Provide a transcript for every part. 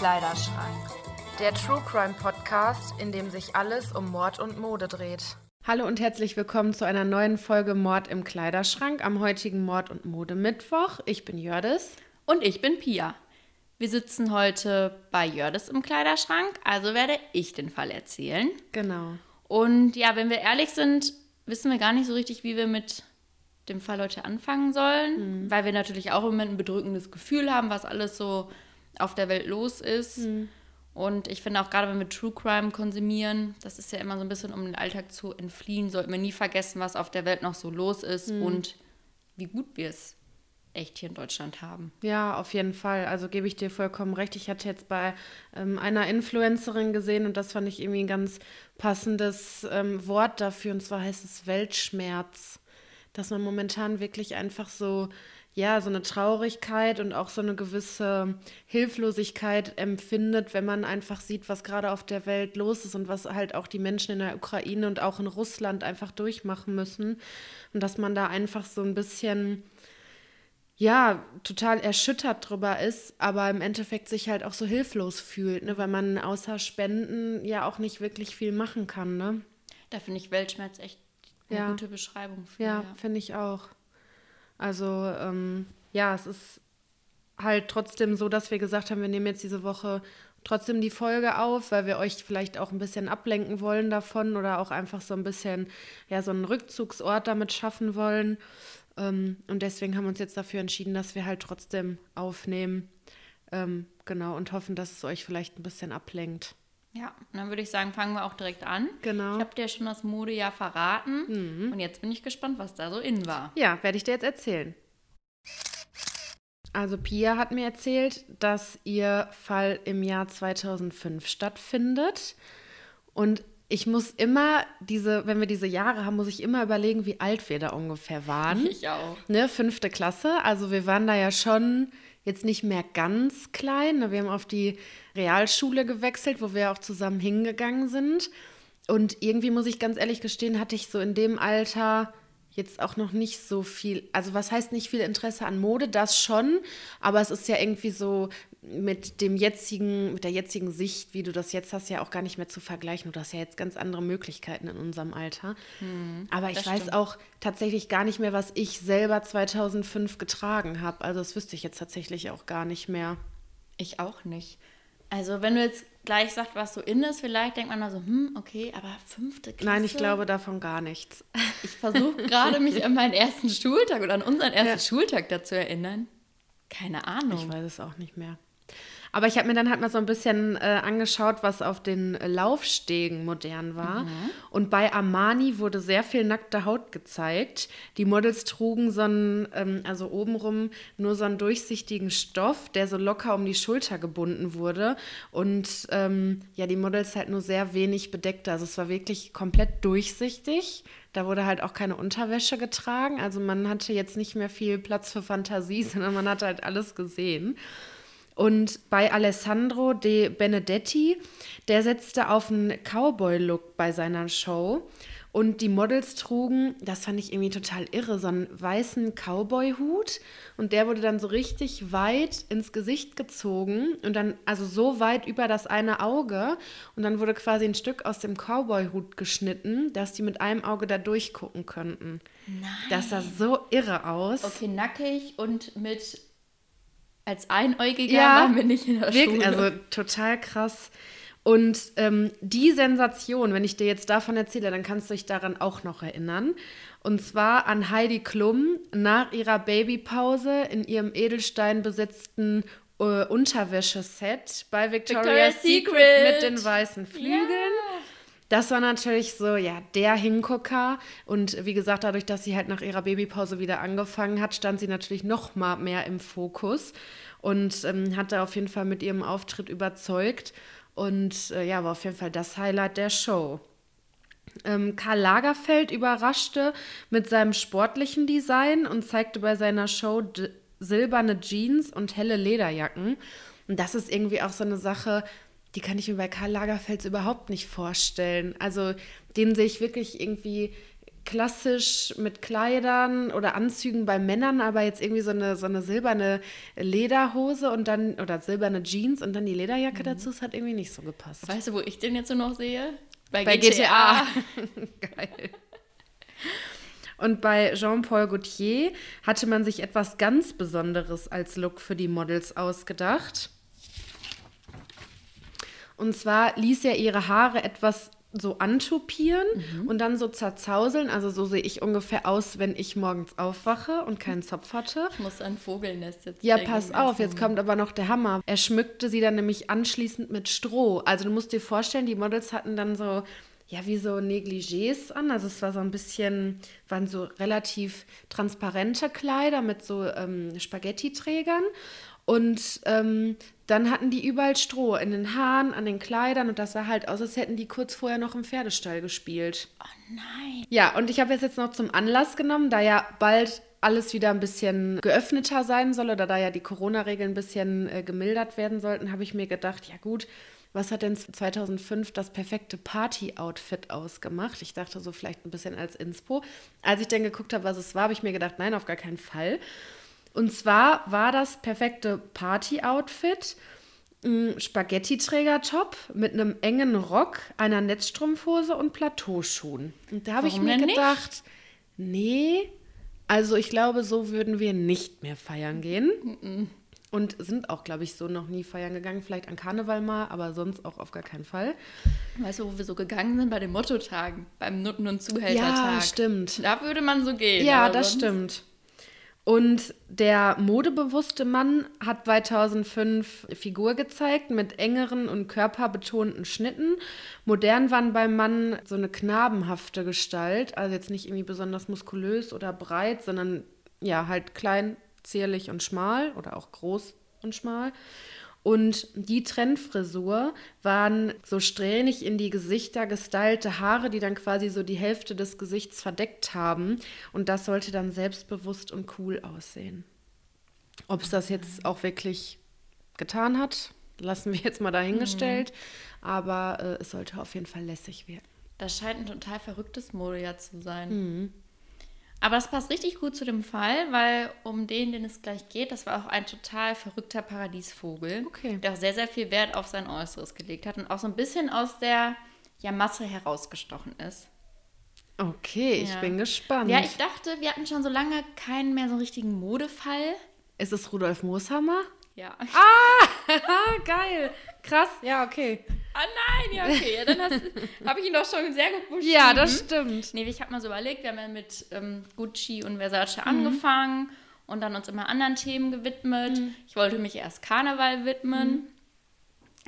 Kleiderschrank. Der True Crime Podcast, in dem sich alles um Mord und Mode dreht. Hallo und herzlich willkommen zu einer neuen Folge Mord im Kleiderschrank am heutigen Mord- und Mode-Mittwoch. Ich bin Jördis. Und ich bin Pia. Wir sitzen heute bei Jördis im Kleiderschrank, also werde ich den Fall erzählen. Genau. Und ja, wenn wir ehrlich sind, wissen wir gar nicht so richtig, wie wir mit dem Fall heute anfangen sollen, mhm. weil wir natürlich auch im Moment ein bedrückendes Gefühl haben, was alles so auf der Welt los ist. Mhm. Und ich finde auch gerade, wenn wir True Crime konsumieren, das ist ja immer so ein bisschen, um den Alltag zu entfliehen, sollten wir nie vergessen, was auf der Welt noch so los ist mhm. und wie gut wir es echt hier in Deutschland haben. Ja, auf jeden Fall. Also gebe ich dir vollkommen recht. Ich hatte jetzt bei ähm, einer Influencerin gesehen und das fand ich irgendwie ein ganz passendes ähm, Wort dafür und zwar heißt es Weltschmerz. Dass man momentan wirklich einfach so ja, so eine Traurigkeit und auch so eine gewisse Hilflosigkeit empfindet, wenn man einfach sieht, was gerade auf der Welt los ist und was halt auch die Menschen in der Ukraine und auch in Russland einfach durchmachen müssen. Und dass man da einfach so ein bisschen, ja, total erschüttert drüber ist, aber im Endeffekt sich halt auch so hilflos fühlt, ne? weil man außer Spenden ja auch nicht wirklich viel machen kann. Ne? Da finde ich Weltschmerz echt eine ja. gute Beschreibung für. Ja, ja. finde ich auch. Also ähm, ja, es ist halt trotzdem so, dass wir gesagt haben, wir nehmen jetzt diese Woche trotzdem die Folge auf, weil wir euch vielleicht auch ein bisschen ablenken wollen davon oder auch einfach so ein bisschen, ja, so einen Rückzugsort damit schaffen wollen. Ähm, und deswegen haben wir uns jetzt dafür entschieden, dass wir halt trotzdem aufnehmen. Ähm, genau, und hoffen, dass es euch vielleicht ein bisschen ablenkt. Ja, dann würde ich sagen, fangen wir auch direkt an. Genau. Ich habe dir schon das Modejahr verraten. Mhm. Und jetzt bin ich gespannt, was da so in war. Ja, werde ich dir jetzt erzählen. Also Pia hat mir erzählt, dass ihr Fall im Jahr 2005 stattfindet. Und ich muss immer diese, wenn wir diese Jahre haben, muss ich immer überlegen, wie alt wir da ungefähr waren. Ich auch. Ne, fünfte Klasse. Also wir waren da ja schon jetzt nicht mehr ganz klein. Ne? Wir haben auf die Realschule gewechselt, wo wir auch zusammen hingegangen sind. Und irgendwie muss ich ganz ehrlich gestehen, hatte ich so in dem Alter jetzt auch noch nicht so viel, also was heißt nicht viel Interesse an Mode, das schon, aber es ist ja irgendwie so mit dem jetzigen, mit der jetzigen Sicht, wie du das jetzt hast, ja auch gar nicht mehr zu vergleichen. Du hast ja jetzt ganz andere Möglichkeiten in unserem Alter. Hm, aber ich weiß stimmt. auch tatsächlich gar nicht mehr, was ich selber 2005 getragen habe. Also das wüsste ich jetzt tatsächlich auch gar nicht mehr. Ich auch nicht. Also wenn du jetzt gleich sagst, was so in ist, vielleicht denkt man mal so, hm, okay, aber fünfte Klasse? Nein, ich glaube davon gar nichts. Ich versuche gerade mich an meinen ersten Schultag oder an unseren ersten ja. Schultag dazu erinnern. Keine Ahnung. Ich weiß es auch nicht mehr. Aber ich habe mir dann halt mal so ein bisschen äh, angeschaut, was auf den Laufstegen modern war. Mhm. Und bei Armani wurde sehr viel nackte Haut gezeigt. Die Models trugen so einen, ähm, also obenrum nur so einen durchsichtigen Stoff, der so locker um die Schulter gebunden wurde. Und ähm, ja, die Models halt nur sehr wenig bedeckt. Also es war wirklich komplett durchsichtig. Da wurde halt auch keine Unterwäsche getragen. Also man hatte jetzt nicht mehr viel Platz für Fantasie, sondern man hat halt alles gesehen. Und bei Alessandro De Benedetti, der setzte auf einen Cowboy-Look bei seiner Show. Und die Models trugen, das fand ich irgendwie total irre, so einen weißen Cowboy-Hut. Und der wurde dann so richtig weit ins Gesicht gezogen und dann, also so weit über das eine Auge. Und dann wurde quasi ein Stück aus dem Cowboy-Hut geschnitten, dass die mit einem Auge da durchgucken könnten. Nein. Das sah so irre aus. Okay, nackig und mit als Einäugiger ja, waren wir nicht in der wirklich, Schule. Also total krass. Und ähm, die Sensation, wenn ich dir jetzt davon erzähle, dann kannst du dich daran auch noch erinnern. Und zwar an Heidi Klum nach ihrer Babypause in ihrem Edelstein besetzten äh, Unterwäscheset bei Victoria's, Victoria's Secret. Secret mit den weißen Flügeln. Ja. Das war natürlich so, ja, der Hingucker. Und wie gesagt, dadurch, dass sie halt nach ihrer Babypause wieder angefangen hat, stand sie natürlich noch mal mehr im Fokus und ähm, hat auf jeden Fall mit ihrem Auftritt überzeugt. Und äh, ja, war auf jeden Fall das Highlight der Show. Ähm, Karl Lagerfeld überraschte mit seinem sportlichen Design und zeigte bei seiner Show silberne Jeans und helle Lederjacken. Und das ist irgendwie auch so eine Sache, die kann ich mir bei Karl Lagerfeld überhaupt nicht vorstellen. Also den sehe ich wirklich irgendwie klassisch mit Kleidern oder Anzügen bei Männern, aber jetzt irgendwie so eine, so eine silberne Lederhose und dann, oder silberne Jeans und dann die Lederjacke mhm. dazu, das hat irgendwie nicht so gepasst. Weißt du, wo ich den jetzt so noch sehe? Bei, bei GTA. GTA. Geil. Und bei Jean-Paul Gaultier hatte man sich etwas ganz Besonderes als Look für die Models ausgedacht. Und zwar ließ er ihre Haare etwas so antupieren mhm. und dann so zerzauseln. Also so sehe ich ungefähr aus, wenn ich morgens aufwache und keinen Zopf hatte. Ich muss ein Vogelnest jetzt. Ja, pass auf, jetzt kommt aber noch der Hammer. Er schmückte sie dann nämlich anschließend mit Stroh. Also du musst dir vorstellen, die Models hatten dann so ja, wie so Negligés an. Also es war so ein bisschen, waren so relativ transparente Kleider mit so ähm, Spaghetti-Trägern. Und ähm, dann hatten die überall Stroh in den Haaren, an den Kleidern und das sah halt aus, als hätten die kurz vorher noch im Pferdestall gespielt. Oh nein. Ja, und ich habe es jetzt noch zum Anlass genommen, da ja bald alles wieder ein bisschen geöffneter sein soll oder da ja die Corona-Regeln ein bisschen äh, gemildert werden sollten, habe ich mir gedacht, ja gut, was hat denn 2005 das perfekte Party-Outfit ausgemacht? Ich dachte so vielleicht ein bisschen als Inspo. Als ich dann geguckt habe, was es war, habe ich mir gedacht, nein, auf gar keinen Fall. Und zwar war das perfekte Party-Outfit ein Spaghetti-Träger-Top mit einem engen Rock, einer Netzstrumpfhose und Plateauschuhen. Und da habe ich mir gedacht, nicht? nee, also ich glaube, so würden wir nicht mehr feiern gehen. Mm -mm. Und sind auch, glaube ich, so noch nie feiern gegangen. Vielleicht an Karneval mal, aber sonst auch auf gar keinen Fall. Weißt du, wo wir so gegangen sind? Bei den Mottotagen, beim Nutten- und Zuhältertag. Ja, stimmt. Da würde man so gehen. Ja, das stimmt. Und der modebewusste Mann hat 2005 Figur gezeigt mit engeren und körperbetonten Schnitten. Modern waren beim Mann so eine knabenhafte Gestalt, also jetzt nicht irgendwie besonders muskulös oder breit, sondern ja, halt klein, zierlich und schmal oder auch groß und schmal. Und die Trendfrisur waren so strähnig in die Gesichter gestylte Haare, die dann quasi so die Hälfte des Gesichts verdeckt haben. Und das sollte dann selbstbewusst und cool aussehen. Ob es das jetzt auch wirklich getan hat, lassen wir jetzt mal dahingestellt. Mhm. Aber äh, es sollte auf jeden Fall lässig werden. Das scheint ein total verrücktes Modejahr zu sein. Mhm. Aber das passt richtig gut zu dem Fall, weil um den, den es gleich geht, das war auch ein total verrückter Paradiesvogel, okay. der auch sehr, sehr viel Wert auf sein Äußeres gelegt hat und auch so ein bisschen aus der ja, Masse herausgestochen ist. Okay, ich bin gespannt. Ja, ich dachte, wir hatten schon so lange keinen mehr so richtigen Modefall. Ist es Rudolf Mooshammer? Ja. Ah, geil. Krass, ja, okay. Ah nein, ja, okay. Ja, dann habe ich ihn doch schon sehr gut beschrieben. Ja, das stimmt. Nee, ich habe mal so überlegt, wir haben ja mit ähm, Gucci und Versace mhm. angefangen und dann uns immer anderen Themen gewidmet. Mhm. Ich wollte mich erst Karneval widmen. Mhm.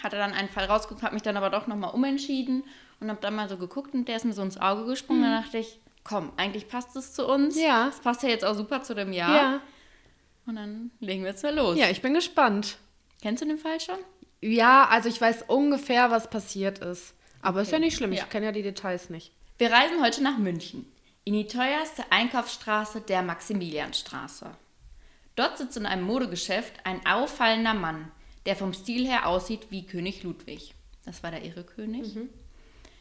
Hatte dann einen Fall rausgeguckt, habe mich dann aber doch nochmal umentschieden und habe dann mal so geguckt und der ist mir so ins Auge gesprungen. Mhm. Dann dachte ich, komm, eigentlich passt es zu uns. Ja. Es passt ja jetzt auch super zu dem Jahr. Ja. Und dann legen wir jetzt mal los. Ja, ich bin gespannt. Kennst du den Fall schon? Ja, also ich weiß ungefähr, was passiert ist. Aber okay. ist ja nicht schlimm, ja. ich kenne ja die Details nicht. Wir reisen heute nach München, in die teuerste Einkaufsstraße der Maximilianstraße. Dort sitzt in einem Modegeschäft ein auffallender Mann, der vom Stil her aussieht wie König Ludwig. Das war der irre König. Mhm.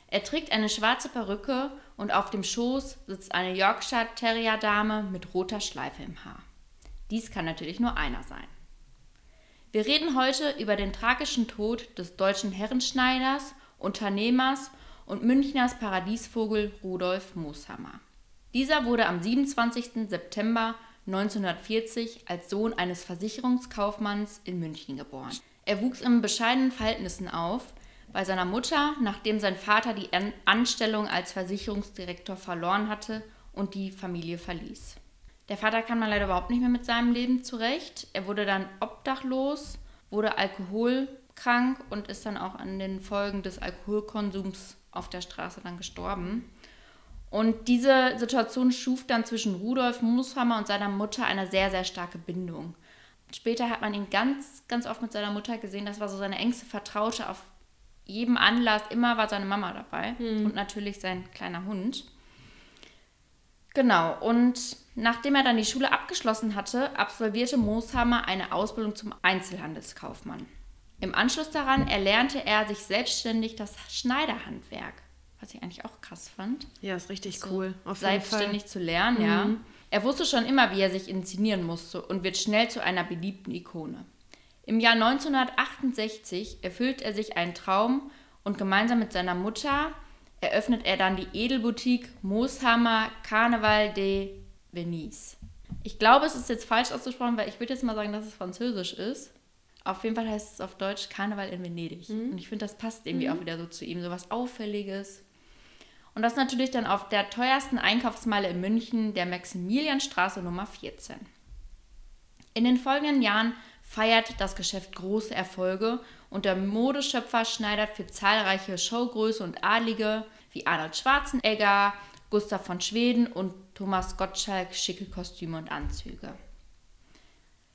Er trägt eine schwarze Perücke und auf dem Schoß sitzt eine Yorkshire Terrier Dame mit roter Schleife im Haar. Dies kann natürlich nur einer sein. Wir reden heute über den tragischen Tod des deutschen Herrenschneiders, Unternehmers und Münchners Paradiesvogel Rudolf Mooshammer. Dieser wurde am 27. September 1940 als Sohn eines Versicherungskaufmanns in München geboren. Er wuchs in bescheidenen Verhältnissen auf, bei seiner Mutter, nachdem sein Vater die Anstellung als Versicherungsdirektor verloren hatte und die Familie verließ. Der Vater kam dann leider überhaupt nicht mehr mit seinem Leben zurecht. Er wurde dann obdachlos, wurde alkoholkrank und ist dann auch an den Folgen des Alkoholkonsums auf der Straße dann gestorben. Und diese Situation schuf dann zwischen Rudolf Mooshammer und seiner Mutter eine sehr, sehr starke Bindung. Später hat man ihn ganz, ganz oft mit seiner Mutter gesehen. Das war so seine engste Vertraute. Auf jedem Anlass immer war seine Mama dabei mhm. und natürlich sein kleiner Hund. Genau, und nachdem er dann die Schule abgeschlossen hatte, absolvierte Mooshammer eine Ausbildung zum Einzelhandelskaufmann. Im Anschluss daran erlernte er sich selbstständig das Schneiderhandwerk. was ich eigentlich auch krass fand. Ja, ist richtig so cool. Auf selbstständig zu lernen, ja. Er wusste schon immer, wie er sich inszenieren musste und wird schnell zu einer beliebten Ikone. Im Jahr 1968 erfüllt er sich einen Traum und gemeinsam mit seiner Mutter eröffnet er dann die Edelboutique Mooshammer Carnaval de Venise. Ich glaube, es ist jetzt falsch ausgesprochen, weil ich würde jetzt mal sagen, dass es französisch ist. Auf jeden Fall heißt es auf Deutsch Karneval in Venedig. Und ich finde, das passt irgendwie auch wieder so zu ihm, so was Auffälliges. Und das natürlich dann auf der teuersten Einkaufsmeile in München, der Maximilianstraße Nummer 14. In den folgenden Jahren feiert das Geschäft große Erfolge und der Modeschöpfer schneidert für zahlreiche Showgröße und Adlige wie Arnold Schwarzenegger, Gustav von Schweden und Thomas Gottschalk schicke Kostüme und Anzüge.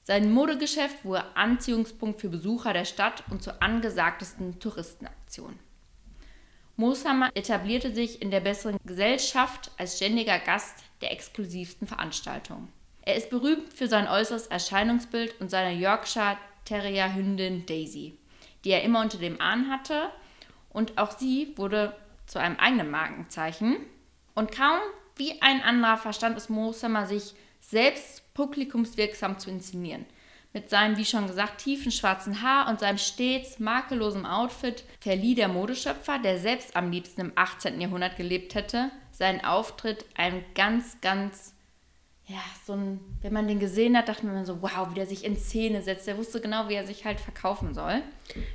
Sein Modegeschäft wurde Anziehungspunkt für Besucher der Stadt und zur angesagtesten Touristenaktion. Mooshammer etablierte sich in der besseren Gesellschaft als ständiger Gast der exklusivsten Veranstaltungen. Er ist berühmt für sein äußeres Erscheinungsbild und seine Yorkshire Terrier Hündin Daisy, die er immer unter dem Arm hatte. Und auch sie wurde zu einem eigenen Markenzeichen. Und kaum wie ein anderer verstand es Mooshammer, sich selbst publikumswirksam zu inszenieren. Mit seinem, wie schon gesagt, tiefen schwarzen Haar und seinem stets makellosen Outfit verlieh der Modeschöpfer, der selbst am liebsten im 18. Jahrhundert gelebt hätte, seinen Auftritt einem ganz, ganz, ja, so ein, wenn man den gesehen hat, dachte man so, wow, wie der sich in Szene setzt. Der wusste genau, wie er sich halt verkaufen soll.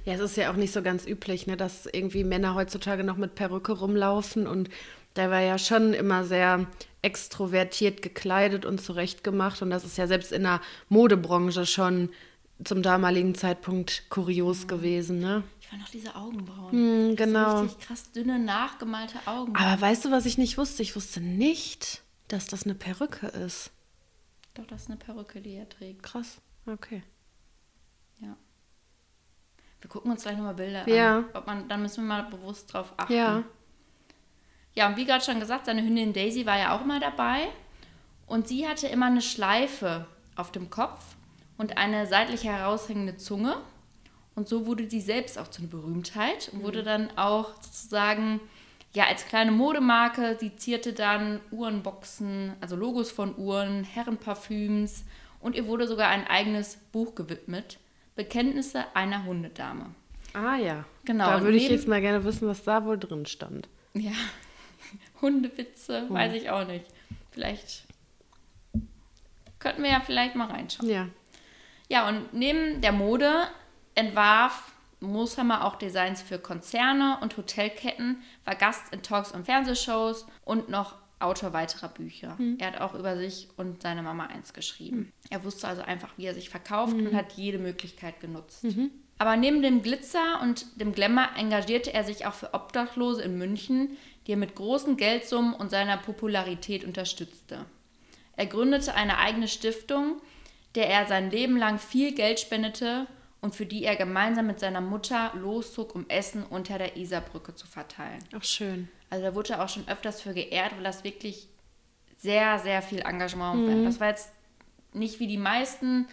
Ja, es ist ja auch nicht so ganz üblich, ne, dass irgendwie Männer heutzutage noch mit Perücke rumlaufen und der war ja schon immer sehr extrovertiert gekleidet und zurechtgemacht und das ist ja selbst in der Modebranche schon zum damaligen Zeitpunkt kurios gewesen, ne? Ich fand auch diese Augenbrauen. Hm, genau. So richtig krass dünne, nachgemalte Augen. Aber weißt du, was ich nicht wusste? Ich wusste nicht, dass das eine Perücke ist. Doch, das ist eine Perücke, die er trägt. Krass. Okay. Ja. Wir gucken uns gleich nochmal Bilder Ja. an. Ob man, dann müssen wir mal bewusst drauf achten. Ja. Ja, und wie gerade schon gesagt, seine Hündin Daisy war ja auch immer dabei. Und sie hatte immer eine Schleife auf dem Kopf und eine seitlich heraushängende Zunge. Und so wurde sie selbst auch zu einer Berühmtheit und wurde dann auch sozusagen, ja, als kleine Modemarke, sie zierte dann Uhrenboxen, also Logos von Uhren, Herrenparfüms und ihr wurde sogar ein eigenes Buch gewidmet. Bekenntnisse einer Hundedame. Ah ja. Genau, Da würde ich jetzt mal gerne wissen, was da wohl drin stand. Ja, Hundewitze, weiß ich auch nicht. Vielleicht könnten wir ja vielleicht mal reinschauen. Ja. Ja, und neben der Mode entwarf Mooshammer auch Designs für Konzerne und Hotelketten, war Gast in Talks und Fernsehshows und noch Autor weiterer Bücher. Er hat auch über sich und seine Mama eins geschrieben. Er wusste also einfach, wie er sich verkauft und hat jede Möglichkeit genutzt. Aber neben dem Glitzer und dem Glamour engagierte er sich auch für Obdachlose in München, die er mit großen Geldsummen und seiner Popularität unterstützte. Er gründete eine eigene Stiftung, der er sein Leben lang viel Geld spendete und für die er gemeinsam mit seiner Mutter loszog, um Essen unter der Isarbrücke zu verteilen. Ach, schön. Also da wurde er auch schon öfters für geehrt, weil das wirklich sehr, sehr viel Engagement war. Das war jetzt nicht wie die meisten,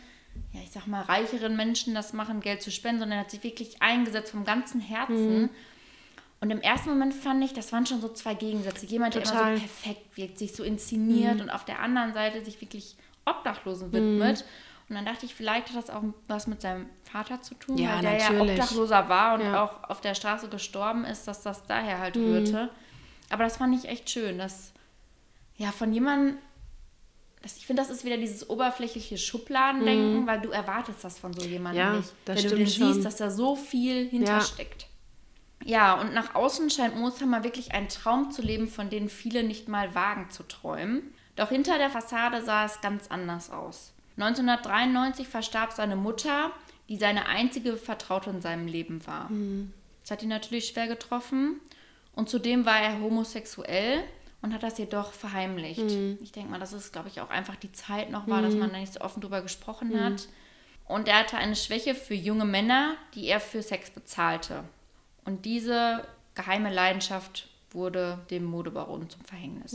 ja, ich sag mal, reicheren Menschen das machen, Geld zu spenden, sondern er hat sich wirklich eingesetzt vom ganzen Herzen. Und im ersten Moment fand ich, das waren schon so zwei Gegensätze. Jemand, der Total. immer so perfekt wirkt, sich so inszeniert und auf der anderen Seite sich wirklich Obdachlosen widmet. Und dann dachte ich, vielleicht hat das auch was mit seinem Vater zu tun, Ja, weil der ja natürlich. Obdachloser war und Ja. auch auf der Straße gestorben ist, dass das daher halt rührte. Aber das fand ich echt schön, dass ja von jemandem, ich finde, das ist wieder dieses oberflächliche Schubladendenken, weil du erwartest das von so jemandem Ja, nicht. das Wenn du den schon. siehst, dass da so viel hintersteckt. Ja, und nach außen scheint Mooshammer wirklich einen Traum zu leben, von dem viele nicht mal wagen zu träumen. Doch hinter der Fassade sah es ganz anders aus. 1993 verstarb seine Mutter, die seine einzige Vertraute in seinem Leben war. Das hat ihn natürlich schwer getroffen. Und zudem war er homosexuell und hat das jedoch verheimlicht. Ich denke mal, dass es, glaube ich, auch einfach die Zeit noch war, dass man da nicht so offen drüber gesprochen hat. Und er hatte eine Schwäche für junge Männer, die er für Sex bezahlte. Und diese geheime Leidenschaft wurde dem Modebaron zum Verhängnis.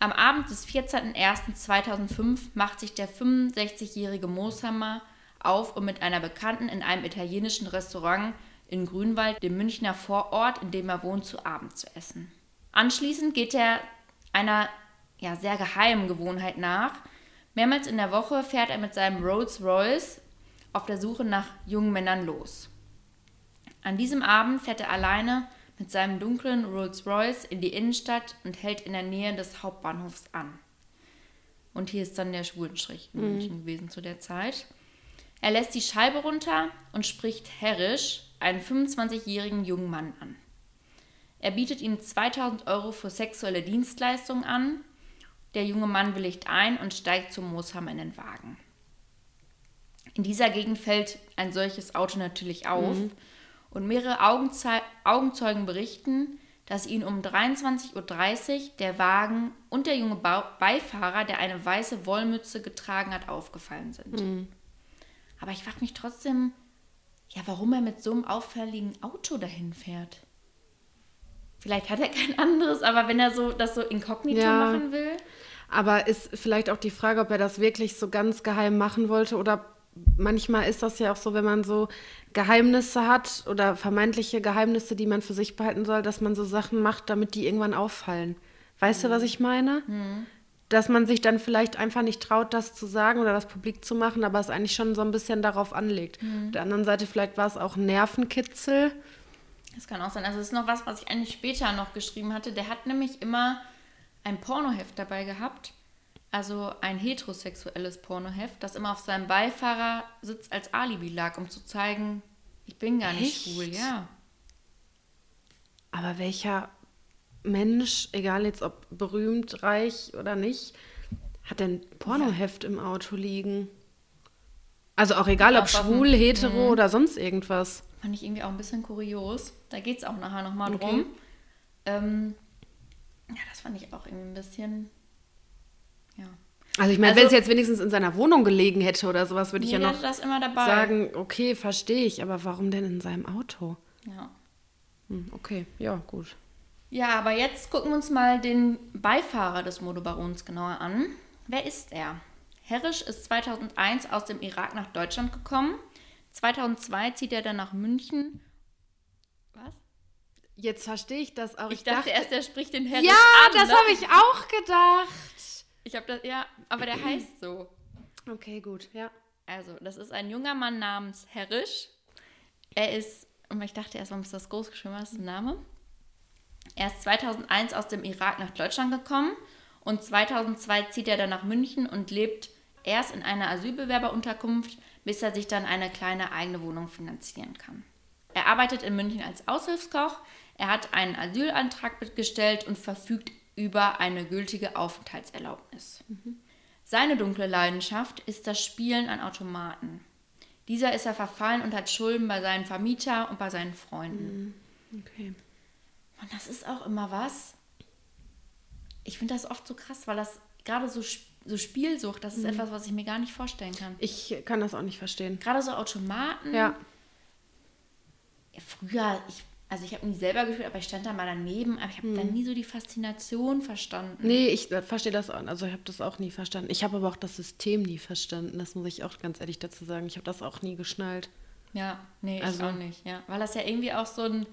Am Abend des 14.01.2005 macht sich der 65-jährige Mooshammer auf, um mit einer Bekannten in einem italienischen Restaurant in Grünwald, dem Münchner Vorort, in dem er wohnt, zu Abend zu essen. Anschließend geht er einer ja, sehr geheimen Gewohnheit nach. Mehrmals in der Woche fährt er mit seinem Rolls Royce auf der Suche nach jungen Männern los. An diesem Abend fährt er alleine mit seinem dunklen Rolls Royce in die Innenstadt und hält in der Nähe des Hauptbahnhofs an. Und hier ist dann der Schwulenstrich in München gewesen zu der Zeit. Er lässt die Scheibe runter und spricht herrisch einen 25-jährigen jungen Mann an. Er bietet ihm 2000 Euro für sexuelle Dienstleistungen an. Der junge Mann willigt ein und steigt zum Mooshammer in den Wagen. In dieser Gegend fällt ein solches Auto natürlich auf und mehrere Augenzei Augenzeugen berichten, dass ihn um 23.30 Uhr der Wagen und der junge Ba- Beifahrer, der eine weiße Wollmütze getragen hat, aufgefallen sind. Aber ich frage mich trotzdem, ja, warum er mit so einem auffälligen Auto dahin fährt. Vielleicht hat er kein anderes, aber wenn er so das so inkognito Ja. machen will. Aber ist vielleicht auch die Frage, ob er das wirklich so ganz geheim machen wollte oder manchmal ist das ja auch so, wenn man so Geheimnisse hat oder vermeintliche Geheimnisse, die man für sich behalten soll, dass man so Sachen macht, damit die irgendwann auffallen. Weißt du, was ich meine? Dass man sich dann vielleicht einfach nicht traut, das zu sagen oder das publik zu machen, aber es eigentlich schon so ein bisschen darauf anlegt. Auf der anderen Seite, vielleicht war es auch Nervenkitzel. Das kann auch sein. Also es ist noch was, was ich eigentlich später noch geschrieben hatte. Der hat nämlich immer ein Pornoheft dabei gehabt. Also ein heterosexuelles Pornoheft, das immer auf seinem Beifahrersitz als Alibi lag, um zu zeigen, ich bin gar nicht Echt? schwul, ja. Aber welcher Mensch, egal jetzt ob berühmt, reich oder nicht, hat denn Pornoheft im Auto liegen? Also auch egal Ja, ob schwul, hetero oder sonst irgendwas. Fand ich irgendwie auch ein bisschen kurios. Da geht es auch nachher nochmal Okay. drum. Ähm, ja, das fand ich auch irgendwie ein bisschen. Ja. Also ich meine, Also- wenn es jetzt wenigstens in seiner Wohnung gelegen hätte oder sowas, würde ich ja noch hat das immer dabei. sagen, okay, verstehe ich, aber warum denn in seinem Auto? Ja. Hm, okay, ja, gut. Ja, aber jetzt gucken wir uns mal den Beifahrer des Modebarons genauer an. Wer ist er? Herrisch ist 2001 aus dem Irak nach Deutschland gekommen. 2002 zieht er dann nach München. Was? Jetzt verstehe ich das auch. Ich, dachte, erst, er spricht den Herrisch ja, an. das ne? habe ich auch gedacht. Ich habe das, ja, aber der heißt so. Okay, gut, ja. Also, das ist ein junger Mann namens Herrisch. Er ist, und ich dachte erst, warum ist das groß geschrieben? Was ist der Name? Er ist 2001 aus dem Irak nach Deutschland gekommen und 2002 zieht er dann nach München und lebt erst in einer Asylbewerberunterkunft, bis er sich dann eine kleine eigene Wohnung finanzieren kann. Er arbeitet in München als Aushilfskoch, er hat einen Asylantrag gestellt und verfügt über eine gültige Aufenthaltserlaubnis. Seine dunkle Leidenschaft ist das Spielen an Automaten. Dieser ist er verfallen und hat Schulden bei seinem Vermieter und bei seinen Freunden. Okay. Und das ist auch immer was. Ich finde das oft so krass, weil das gerade so, Sp- so Spielsucht, das ist etwas, was ich mir gar nicht vorstellen kann. Ich kann das auch nicht verstehen. Gerade so Automaten. Ja. Ja, Früher, ich, also ich habe nie selber gespielt, aber ich stand da mal daneben, aber ich habe da nie so die Faszination verstanden. Nee, ich äh, verstehe das auch. Also ich habe das auch nie verstanden. Ich habe aber auch das System nie verstanden. Das muss ich auch ganz ehrlich dazu sagen. Ich habe das auch nie geschnallt. Ja, nee, Also- ich auch nicht. Ja. Weil das ja irgendwie auch so ein.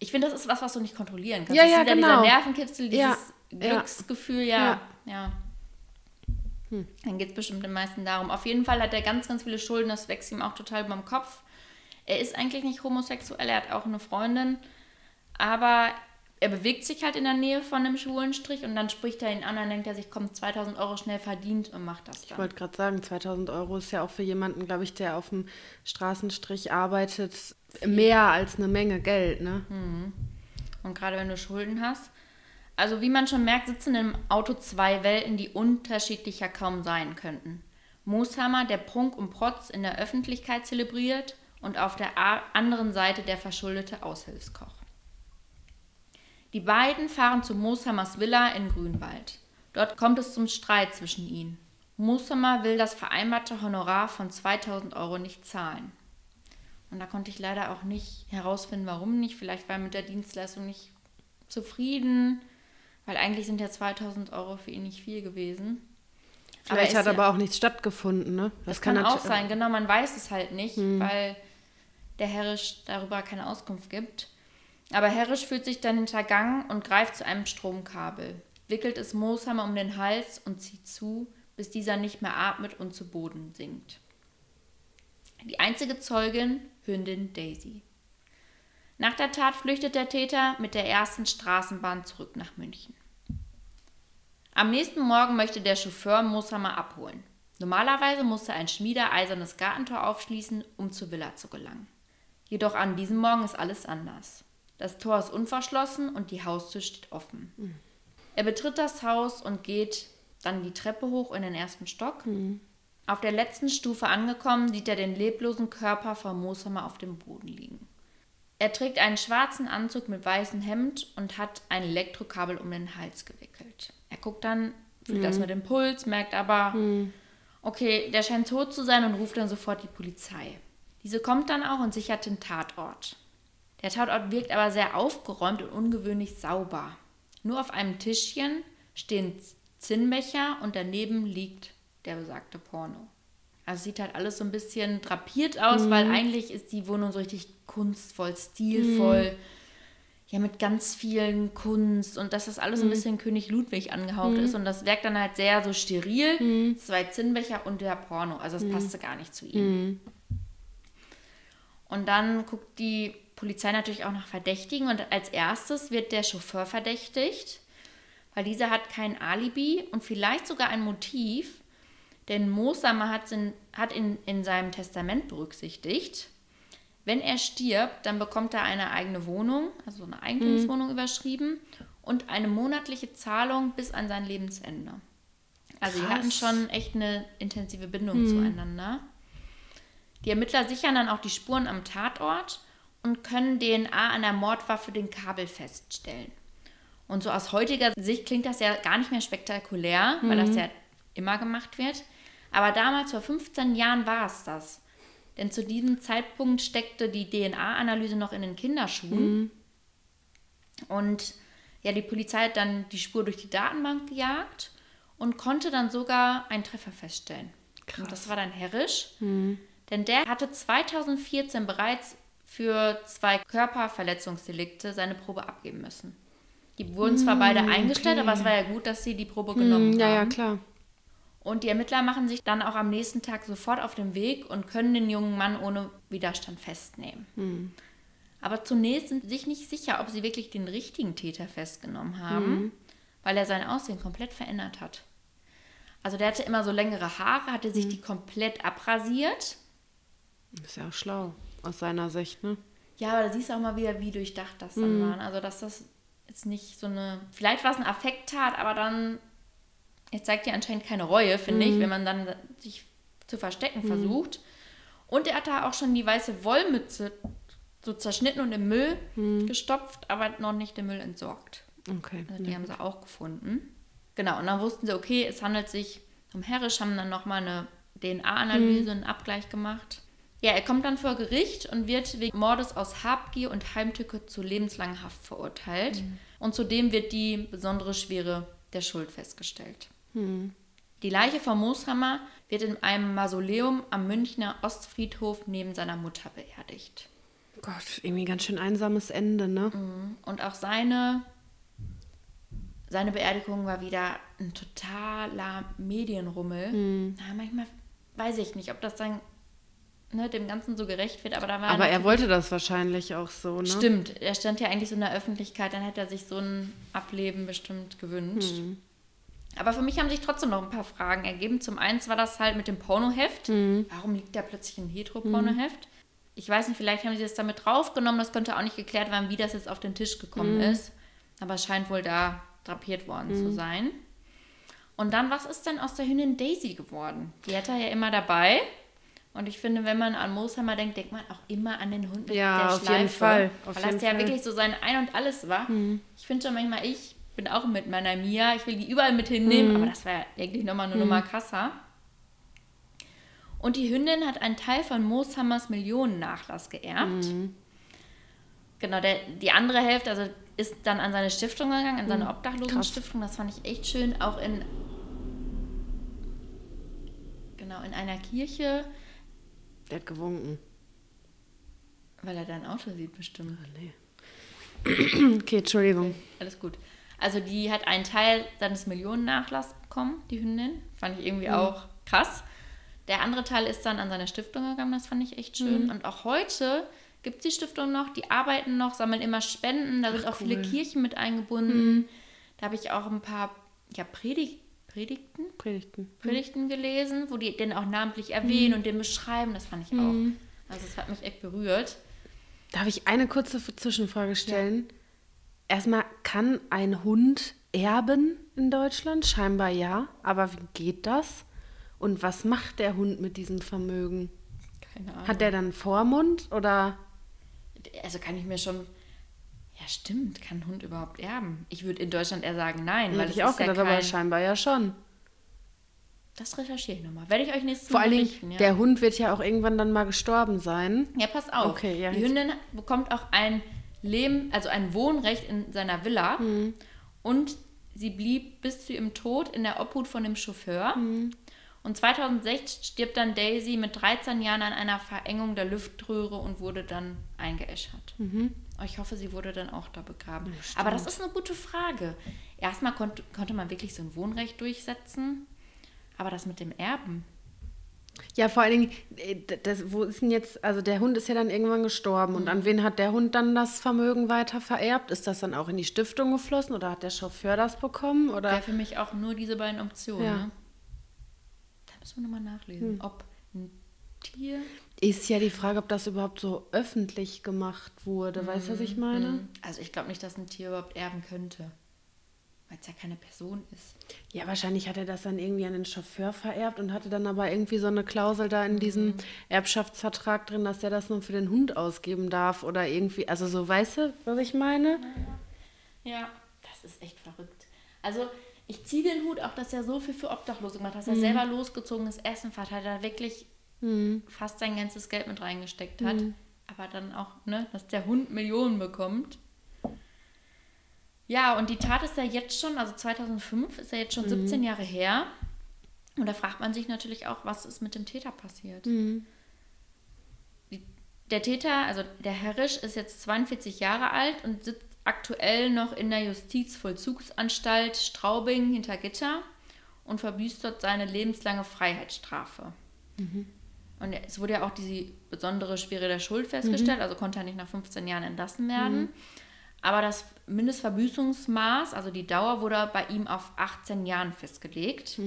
Ich finde, das ist was, was du nicht kontrollieren kannst. Ja, ja, genau. dieser Nervenkitzel, dieses Ja, ja. Glücksgefühl, ja. Ja. Dann geht es bestimmt den meisten darum. Auf jeden Fall hat er ganz, ganz viele Schulden, das wächst ihm auch total beim Kopf. Er ist eigentlich nicht homosexuell, er hat auch eine Freundin, aber er bewegt sich halt in der Nähe von einem schwulen Strich und dann spricht er ihn an, dann denkt er sich, komm, 2000 Euro schnell verdient und macht das Ich dann. wollte gerade sagen, 2000 Euro ist ja auch für jemanden, glaube ich, der auf dem Straßenstrich arbeitet, mehr als eine Menge Geld, ne? Und gerade wenn du Schulden hast. Also wie man schon merkt, sitzen im Auto zwei Welten, die unterschiedlicher kaum sein könnten. Mooshammer, der Prunk und Protz in der Öffentlichkeit zelebriert und auf der anderen Seite der verschuldete Aushilfskoch. Die beiden fahren zu Mooshammers Villa in Grünwald. Dort kommt es zum Streit zwischen ihnen. Mooshammer will das vereinbarte Honorar von 2000 Euro nicht zahlen. Und da konnte ich leider auch nicht herausfinden, warum nicht. Vielleicht war er mit der Dienstleistung nicht zufrieden, weil eigentlich sind ja 2000 Euro für ihn nicht viel gewesen. Vielleicht ist hat aber auch nichts stattgefunden, ne? Das kann, auch natürlich- sein, genau, man weiß es halt nicht, Hm. weil der Herrisch darüber keine Auskunft gibt. Aber Herrisch fühlt sich dann hintergangen und greift zu einem Stromkabel, wickelt es Mooshammer um den Hals und zieht zu, bis dieser nicht mehr atmet und zu Boden sinkt. Die einzige Zeugin, Hündin Daisy. Nach der Tat flüchtet der Täter mit der ersten Straßenbahn zurück nach München. Am nächsten Morgen möchte der Chauffeur Mooshammer abholen. Normalerweise musste ein Schmieder eisernes Gartentor aufschließen, um zur Villa zu gelangen. Jedoch an diesem Morgen ist alles anders. Das Tor ist unverschlossen und die Haustür steht offen. Mhm. Er betritt das Haus und geht dann die Treppe hoch in den ersten Stock. Mhm. Auf der letzten Stufe angekommen, sieht er den leblosen Körper von Mooshammer auf dem Boden liegen. Er trägt einen schwarzen Anzug mit weißem Hemd und hat ein Elektrokabel um den Hals gewickelt. Er guckt dann, fühlt mhm. das mit dem Puls, merkt aber, mhm. okay, der scheint tot zu sein und ruft dann sofort die Polizei. Diese kommt dann auch und sichert den Tatort. Der Tatort wirkt aber sehr aufgeräumt und ungewöhnlich sauber. Nur auf einem Tischchen stehen Zinnbecher und daneben liegt der besagte Porno. Also sieht halt alles so ein bisschen drapiert aus, mhm. weil eigentlich ist die Wohnung so richtig kunstvoll, stilvoll. Mhm. Ja, mit ganz vielen Kunst und dass das alles mhm. ein bisschen König Ludwig angehaucht mhm. ist. Und das wirkt dann halt sehr so steril. Mhm. Zwei Zinnbecher und der Porno. Also das mhm. passte gar nicht zu ihm. Und dann guckt die Polizei natürlich auch nach Verdächtigen und als erstes wird der Chauffeur verdächtigt, weil dieser hat kein Alibi und vielleicht sogar ein Motiv, denn Mosamer hat, in, hat in, in seinem Testament berücksichtigt, wenn er stirbt, dann bekommt er eine eigene Wohnung, also eine Eigentumswohnung mhm. überschrieben und eine monatliche Zahlung bis an sein Lebensende. Also Krass. die hatten schon echt eine intensive Bindung mhm. zueinander. Die Ermittler sichern dann auch die Spuren am Tatort und können DNA an der Mordwaffe den Kabel feststellen. Und so aus heutiger Sicht klingt das ja gar nicht mehr spektakulär, mhm. weil das mhm. ja immer gemacht wird. Aber damals, vor 15 Jahren, war es das. Denn zu diesem Zeitpunkt steckte die DNA-Analyse noch in den Kinderschuhen. Mhm. Und ja, die Polizei hat dann die Spur durch die Datenbank gejagt und konnte dann sogar einen Treffer feststellen. Krass. Und das war dann herrisch. Mhm. Denn der hatte 2014 bereits für zwei Körperverletzungsdelikte seine Probe abgeben müssen. Die wurden zwar beide hm, eingestellt, okay. aber es war ja gut, dass sie die Probe hm, genommen ja, haben. Ja, klar. Und die Ermittler machen sich dann auch am nächsten Tag sofort auf den Weg und können den jungen Mann ohne Widerstand festnehmen. Hm. Aber zunächst sind sie sich nicht sicher, ob sie wirklich den richtigen Täter festgenommen haben, hm. weil er sein Aussehen komplett verändert hat. Also der hatte immer so längere Haare, hatte sich hm. die komplett abrasiert ist ja auch schlau, aus seiner Sicht, ne? Ja, aber da siehst du auch mal wieder, wie durchdacht das dann mhm. war. Also, dass das jetzt nicht so eine. Vielleicht war es ein Affekttat, aber dann. Jetzt zeigt ja anscheinend keine Reue, finde mhm. ich, wenn man dann sich zu verstecken mhm. versucht. Und er hat da auch schon die weiße Wollmütze so zerschnitten und im Müll mhm. gestopft, aber noch nicht den Müll entsorgt. Okay. Also die ja. haben sie auch gefunden. Genau, und dann wussten sie, okay, es handelt sich um Herrisch, haben dann nochmal eine DNA-Analyse, mhm. einen Abgleich gemacht. Ja, er kommt dann vor Gericht und wird wegen Mordes aus Habgier und Heimtücke zu lebenslanger Haft verurteilt. Mhm. Und zudem wird die besondere Schwere der Schuld festgestellt. Mhm. Die Leiche von Mooshammer wird in einem Mausoleum am Münchner Ostfriedhof neben seiner Mutter beerdigt. Gott, irgendwie ganz schön einsames Ende, ne? Mhm. Und auch seine, seine Beerdigung war wieder ein totaler Medienrummel. Mhm. Ja, manchmal weiß ich nicht, ob das dann ne, dem Ganzen so gerecht wird. Aber, da war aber er wollte das wahrscheinlich auch so, ne? Stimmt, er stand ja eigentlich so in der Öffentlichkeit, dann hätte er sich so ein Ableben bestimmt gewünscht. Hm. Aber für mich haben sich trotzdem noch ein paar Fragen ergeben. Zum einen war das halt mit dem Pornoheft. Hm. Warum liegt da plötzlich ein Hetero-Pornoheft? Hm. Ich weiß nicht, vielleicht haben sie das damit draufgenommen. Das könnte auch nicht geklärt werden, wie das jetzt auf den Tisch gekommen hm. ist. Aber es scheint wohl da drapiert worden zu hm. sein. Und dann, was ist denn aus der Hündin Daisy geworden? Die hat er ja immer dabei. Und ich finde, wenn man an Mooshammer denkt, denkt man auch immer an den Hund mit ja, der auf Schleife. Jeden Fall. Auf weil das ja Fall. wirklich so sein Ein und Alles war. Mhm. Ich finde schon manchmal, ich bin auch mit meiner Mia, ich will die überall mit hinnehmen, mhm. aber das war ja eigentlich nochmal eine mhm. Nummer krasser. Und die Hündin hat einen Teil von Mooshammers Millionennachlass geerbt. Mhm. Genau, der, die andere Hälfte also ist dann an seine Stiftung gegangen, an seine mhm. Obdachlosenstiftung. Das fand ich echt schön. Auch in, genau, in einer Kirche der hat gewunken. Weil er dein Auto sieht bestimmt. Okay, Entschuldigung. Alles gut. Also die hat einen Teil seines Millionennachlass bekommen, die Hündin. Fand ich irgendwie auch krass. Der andere Teil ist dann an seine Stiftung gegangen, das fand ich echt schön. Und auch heute gibt es die Stiftung noch, die arbeiten noch, sammeln immer Spenden, da sind auch viele Kirchen mit eingebunden. Da habe ich auch ein paar ja, Predig Predigten, Predigten. Predigten gelesen, wo die den auch namentlich erwähnen und den beschreiben. Das fand ich auch. Also es hat mich echt berührt. Darf ich eine kurze Zwischenfrage stellen? Erstmal, kann ein Hund erben in Deutschland? Scheinbar ja. Aber wie geht das? Und was macht der Hund mit diesem Vermögen? Keine Ahnung. Hat der dann Vormund oder? also kann ich mir schon. Ja, stimmt. Kann ein Hund überhaupt erben? Ich würde in Deutschland eher sagen nein, weil Hätte es ich auch ist ja gedacht, aber kein, scheinbar ja schon. Das recherchiere ich nochmal. Werde ich euch nächstes Vor Mal allen Dingen, ja. der Hund wird ja auch irgendwann dann mal gestorben sein. Ja, pass auf. Okay, ja, die Hündin bekommt auch ein Leben, also ein Wohnrecht in seiner Villa. Mhm. Und sie blieb bis zu ihrem Tod in der Obhut von dem Chauffeur. Mhm. Und 2006 stirbt dann Daisy mit 13 Jahren an einer Verengung der Luftröhre und wurde dann eingeäschert. Mhm. Ich hoffe, sie wurde dann auch da begraben. Aber das ist eine gute Frage. Erstmal konnte, konnte man wirklich so ein Wohnrecht durchsetzen. Aber das mit dem Erben, Ja, vor allen Dingen, äh, das, wo ist denn jetzt, also der Hund ist ja dann irgendwann gestorben. Und an wen hat der Hund dann das Vermögen weiter vererbt? Ist das dann auch in die Stiftung geflossen oder hat der Chauffeur das bekommen? Oder? wäre für mich auch nur diese beiden Optionen. Ja. Ne? Da müssen wir nochmal nachlesen, ob ein Tier. Ist ja die Frage, ob das überhaupt so öffentlich gemacht wurde. Weißt du, was ich meine? Also ich glaube nicht, dass ein Tier überhaupt erben könnte. Weil es ja keine Person ist. Ja, wahrscheinlich hat er das dann irgendwie an den Chauffeur vererbt und hatte dann aber irgendwie so eine Klausel da in diesem Erbschaftsvertrag drin, dass er das nur für den Hund ausgeben darf oder irgendwie, also so, weißt du, was ich meine? Ja, das ist echt verrückt. Also ich ziehe den Hut auch, dass er so viel für Obdachlose gemacht hat, dass Mhm. er selber losgezogenes Essen verteilt hat, wirklich Mhm. fast sein ganzes Geld mit reingesteckt hat. Aber dann auch, ne, dass der Hund Millionen bekommt. Ja, und die Tat ist ja jetzt schon, also 2005 ist ja jetzt schon 17 Jahre her. Und da fragt man sich natürlich auch, was ist mit dem Täter passiert. Die, der Täter, also der Herrisch, ist jetzt 42 Jahre alt und sitzt aktuell noch in der Justizvollzugsanstalt Straubing hinter Gitter und verbüßt dort seine lebenslange Freiheitsstrafe. Und es wurde ja auch diese besondere Schwere der Schuld festgestellt, also konnte er nicht nach 15 Jahren entlassen werden. Aber das Mindestverbüßungsmaß, also die Dauer, wurde bei ihm auf 18 Jahren festgelegt.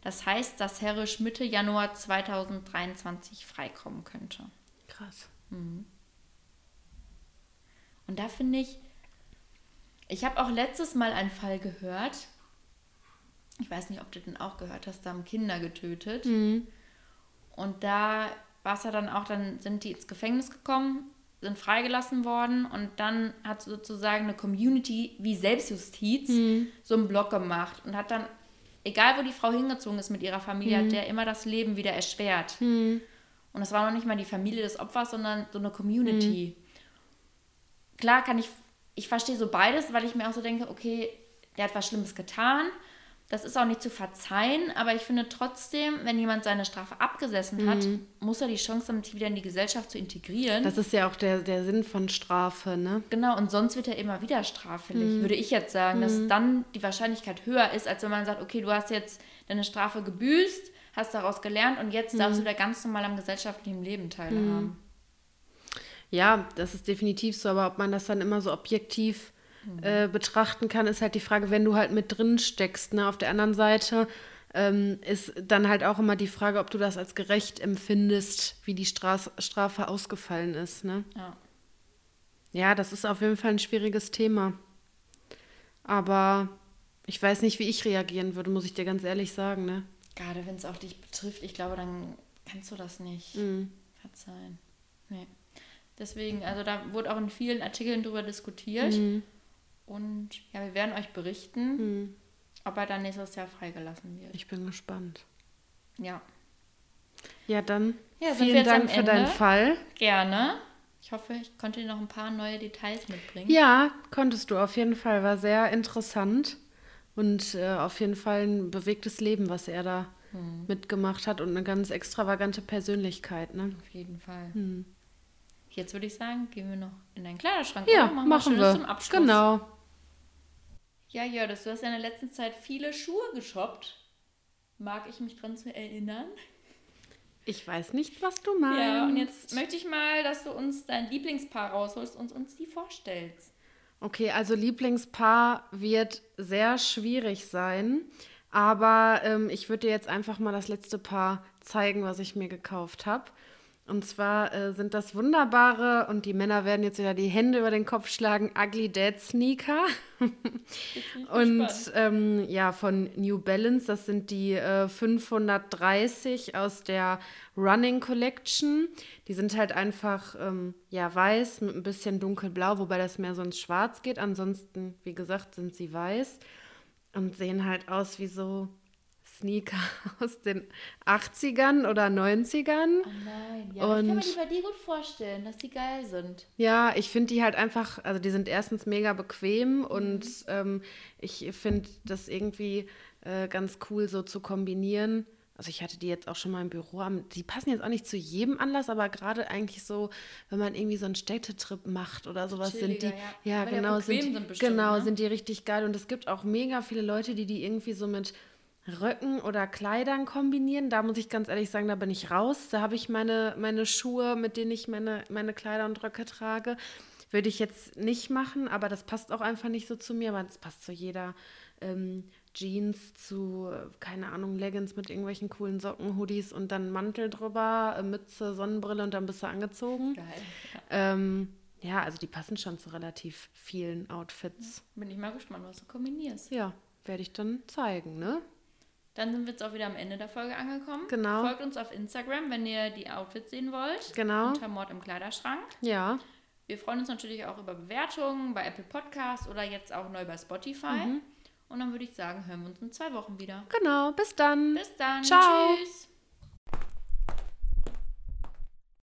Das heißt, dass Herrisch Mitte Januar 2023 freikommen könnte. Krass. Und da finde ich, ich habe auch letztes Mal einen Fall gehört. Ich weiß nicht, ob du den auch gehört hast, da haben Kinder getötet. Und da war es ja dann auch, dann sind die ins Gefängnis gekommen, sind freigelassen worden und dann hat sozusagen eine Community wie Selbstjustiz so einen Blog gemacht und hat dann, egal wo die Frau hingezogen ist mit ihrer Familie, hat der immer das Leben wieder erschwert. Und das war noch nicht mal die Familie des Opfers, sondern so eine Community. Klar kann ich, ich verstehe so beides, weil ich mir auch so denke, okay, der hat was Schlimmes getan. Das ist auch nicht zu verzeihen, aber ich finde trotzdem, wenn jemand seine Strafe abgesessen hat, muss er die Chance haben, sich wieder in die Gesellschaft zu integrieren. Das ist ja auch der, der Sinn von Strafe, ne? Genau, und sonst wird er immer wieder straffällig, würde ich jetzt sagen, dass dann die Wahrscheinlichkeit höher ist, als wenn man sagt, okay, du hast jetzt deine Strafe gebüßt, hast daraus gelernt und jetzt darfst du da ganz normal am gesellschaftlichen Leben teilhaben. Ja, das ist definitiv so, aber ob man das dann immer so objektiv äh, betrachten kann, ist halt die Frage, wenn du halt mit drin steckst. Ne? Auf der anderen Seite ähm, ist dann halt auch immer die Frage, ob du das als gerecht empfindest, wie die Straß Strafe ausgefallen ist. Ne? Ja. Ja, das ist auf jeden Fall ein schwieriges Thema. Aber ich weiß nicht, wie ich reagieren würde, muss ich dir ganz ehrlich sagen. Ne? Gerade wenn es auch dich betrifft, ich glaube, dann kannst du das nicht verzeihen. Nee. Deswegen, also da wurde auch in vielen Artikeln drüber diskutiert. Und ja, wir werden euch berichten, ob er dann nächstes Jahr freigelassen wird. Ich bin gespannt. Ja, Ja, dann Ja, vielen Dank für deinen? Fall. gerne. Ich hoffe, ich konnte dir noch ein paar neue Details mitbringen. Ja, konntest du auf jeden Fall. War sehr interessant und äh, auf jeden Fall ein bewegtes Leben, was er da mitgemacht hat und eine ganz extravagante Persönlichkeit. Ne? Auf jeden Fall. Jetzt würde ich sagen, gehen wir noch in deinen Kleiderschrank. Ja, oder? machen, wir Schönes wir. Zum Abschluss. Genau. Ja, Jördes, du hast ja in der letzten Zeit viele Schuhe geshoppt. Mag ich mich dran zu erinnern? Ich weiß nicht, was du meinst. Ja, und jetzt möchte ich mal, dass du uns dein Lieblingspaar rausholst und uns die vorstellst. Okay, also Lieblingspaar wird sehr schwierig sein. Aber ähm, ich würde dir jetzt einfach mal das letzte Paar zeigen, was ich mir gekauft habe. Und zwar äh, sind das wunderbare, und die Männer werden jetzt wieder die Hände über den Kopf schlagen, Ugly Dad Sneaker. und ähm, ja, von New Balance, das sind die äh, 530 aus der Running Collection. Die sind halt einfach ähm, ja, weiß mit ein bisschen dunkelblau, wobei das mehr so ins Schwarz geht. Ansonsten, wie gesagt, sind sie weiß und sehen halt aus wie so Sneaker aus den 80ern oder 90ern. Oh nein, ja, und, ich kann mir die bei dir gut vorstellen, dass die geil sind. Ja, ich finde die halt einfach, also die sind erstens mega bequem mhm. und ähm, ich finde das irgendwie äh, ganz cool so zu kombinieren. Also ich hatte die jetzt auch schon mal im Büro. Die passen jetzt auch nicht zu jedem Anlass, aber gerade eigentlich so, wenn man irgendwie so einen Städtetrip macht oder sowas, sind die, ja, ja genau, sind, sind bestimmt, genau, ne? sind die richtig geil. Und es gibt auch mega viele Leute, die die irgendwie so mit Röcken oder Kleidern kombinieren. Da muss ich ganz ehrlich sagen, da bin ich raus. Da habe ich meine, meine Schuhe, mit denen ich meine, meine Kleider und Röcke trage. Würde ich jetzt nicht machen, aber das passt auch einfach nicht so zu mir, weil es passt zu jeder ähm, Jeans, zu, keine Ahnung, Leggings mit irgendwelchen coolen Socken, Hoodies und dann Mantel drüber, äh, Mütze, Sonnenbrille und dann bist du angezogen. Geil. Ja. Ähm, ja, also die passen schon zu relativ vielen Outfits. Bin ich mal gespannt, was du kombinierst. Ja, werde ich dann zeigen, ne? Dann sind wir jetzt auch wieder am Ende der Folge angekommen. Genau. Folgt uns auf Instagram, wenn ihr die Outfits sehen wollt. Genau. Unter Mord im Kleiderschrank. Ja. Wir freuen uns natürlich auch über Bewertungen bei Apple Podcasts oder jetzt auch neu bei Spotify. Mhm. Und dann würde ich sagen, hören wir uns in zwei Wochen wieder. Genau. Bis dann. Bis dann. Ciao. Tschüss.